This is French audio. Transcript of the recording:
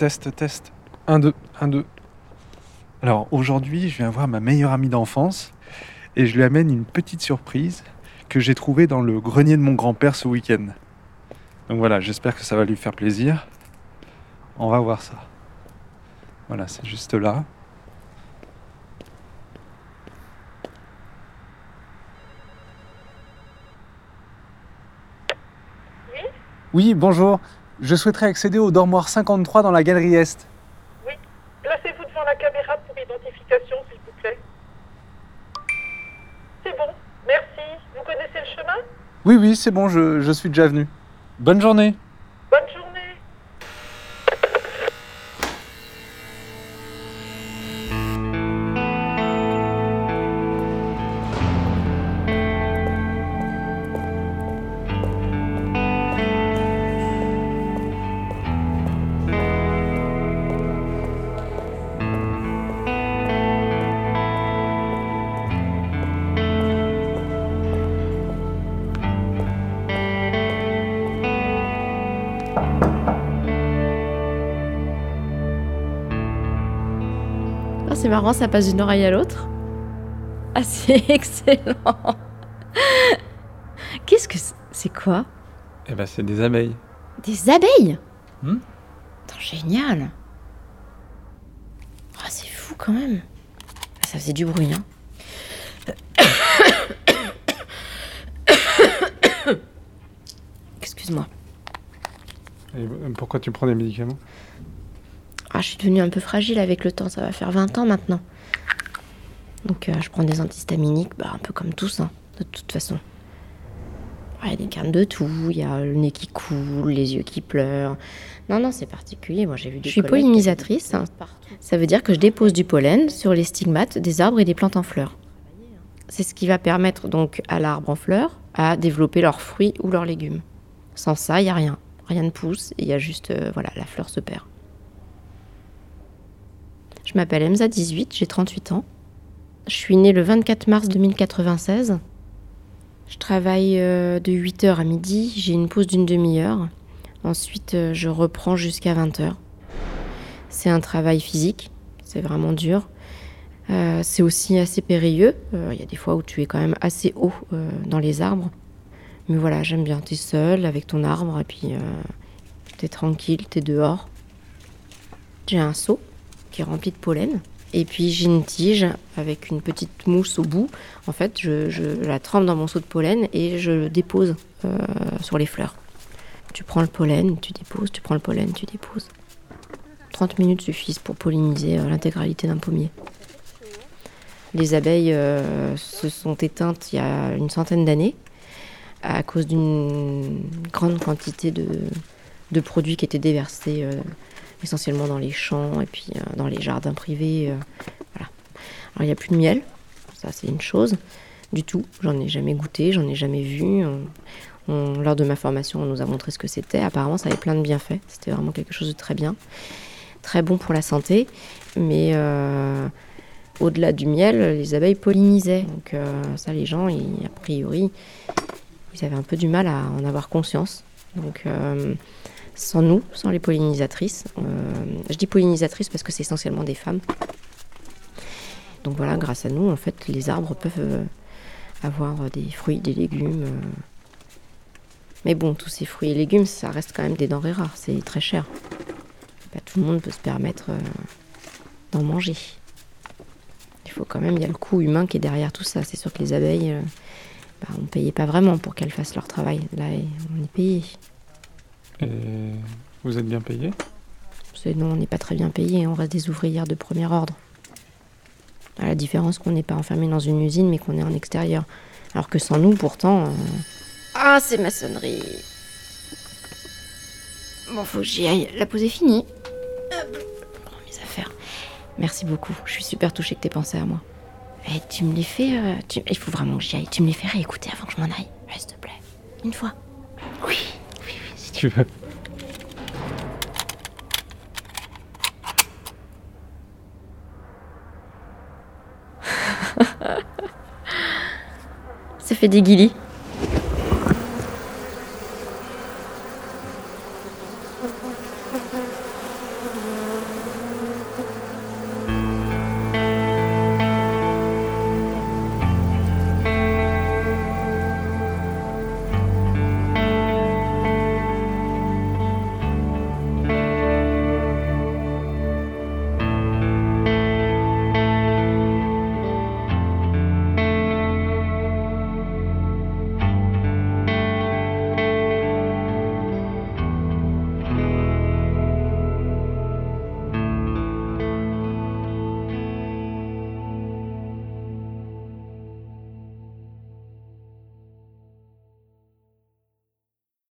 Test, test. 1, 2, 1, 2. Alors aujourd'hui, je viens voir ma meilleure amie d'enfance et je lui amène une petite surprise que j'ai trouvée dans le grenier de mon grand-père ce week-end. Donc voilà, j'espère que ça va lui faire plaisir. On va voir ça. Voilà, c'est juste là. Oui, bonjour. Je souhaiterais accéder au dormoir 53 dans la galerie Est. Oui. Placez-vous devant la caméra pour identification, s'il vous plaît. C'est bon. Merci. Vous connaissez le chemin? Oui, oui, c'est bon, je, je suis déjà venu. Bonne journée. Ah, c'est marrant, ça passe d'une oreille à l'autre. Ah, c'est excellent. Qu'est-ce que c'est quoi? Eh ben, c'est des abeilles. Des abeilles? Hmm? Attends, génial. Ah, c'est fou quand même. Ah, ça faisait du bruit, hein. Excuse-moi. Et pourquoi tu prends des médicaments? Ah, je suis devenue un peu fragile avec le temps, ça va faire 20 ans maintenant. Donc euh, je prends des antihistaminiques, bah, un peu comme tous, hein, de toute façon. Il y a des cannes de tout, il y a le nez qui coule, les yeux qui pleurent. Non, non, c'est particulier. Moi, j'ai vu des Je suis pollinisatrice. hein. Ça veut dire que je dépose du pollen sur les stigmates des arbres et des plantes en fleurs. C'est ce qui va permettre donc à l'arbre en fleurs à développer leurs fruits ou leurs légumes. Sans ça, il n'y a rien. Rien ne pousse, il y a juste, euh, voilà, la fleur se perd. Je m'appelle Emza 18, j'ai 38 ans. Je suis née le 24 mars 2096. Je travaille euh, de 8h à midi, j'ai une pause d'une demi-heure. Ensuite, euh, je reprends jusqu'à 20h. C'est un travail physique, c'est vraiment dur. C'est aussi assez périlleux. Il y a des fois où tu es quand même assez haut dans les arbres. Mais voilà, j'aime bien. Tu es seul avec ton arbre et puis tu es tranquille, tu es dehors. J'ai un seau qui est rempli de pollen. Et puis j'ai une tige avec une petite mousse au bout. En fait, je, je la trempe dans mon seau de pollen et je le dépose euh, sur les fleurs. Tu prends le pollen, tu déposes, tu prends le pollen, tu déposes. 30 minutes suffisent pour polliniser euh, l'intégralité d'un pommier. Les abeilles euh, se sont éteintes il y a une centaine d'années à cause d'une grande quantité de, de produits qui étaient déversés euh, essentiellement dans les champs et puis euh, dans les jardins privés. euh, voilà. Alors il n'y a plus de miel, ça c'est une chose du tout. J'en ai jamais goûté, j'en ai jamais vu. Lors de ma formation, on nous a montré ce que c'était. Apparemment, ça avait plein de bienfaits. C'était vraiment quelque chose de très bien, très bon pour la santé. Mais au-delà du miel, les abeilles pollinisaient. Donc ça, les gens, a priori, ils avaient un peu du mal à en avoir conscience. Donc euh, sans nous, sans les pollinisatrices, euh, je dis pollinisatrices parce que c'est essentiellement des femmes. Donc voilà, grâce à nous, en fait, les arbres peuvent euh, avoir des fruits, des légumes. Mais bon, tous ces fruits et légumes, ça reste quand même des denrées rares, c'est très cher. Pas tout le monde peut se permettre d'en manger. Il faut quand même, il y a le coût humain qui est derrière tout ça. C'est sûr que les abeilles, bah, on ne payait pas vraiment pour qu'elles fassent leur travail. Là, on est payé. Et vous êtes bien payé? Non, on n'est pas très bien payé, on reste des ouvrières de premier ordre. À la différence qu'on n'est pas enfermé dans une usine, mais qu'on est en extérieur. Alors que sans nous, pourtant. euh, Ah, c'est maçonnerie. Bon, faut que j'y aille. La pause est finie. Hop, mes affaires. Merci beaucoup. Je suis super touchée que t'aies pensé à moi. Et tu me les fais. euh, tu- Il faut vraiment que j'y aille. Tu me les fais réécouter avant que je m'en aille. S'il te plaît. Une fois. Oui, oui, oui. Si tu veux. Ça fait des guilis.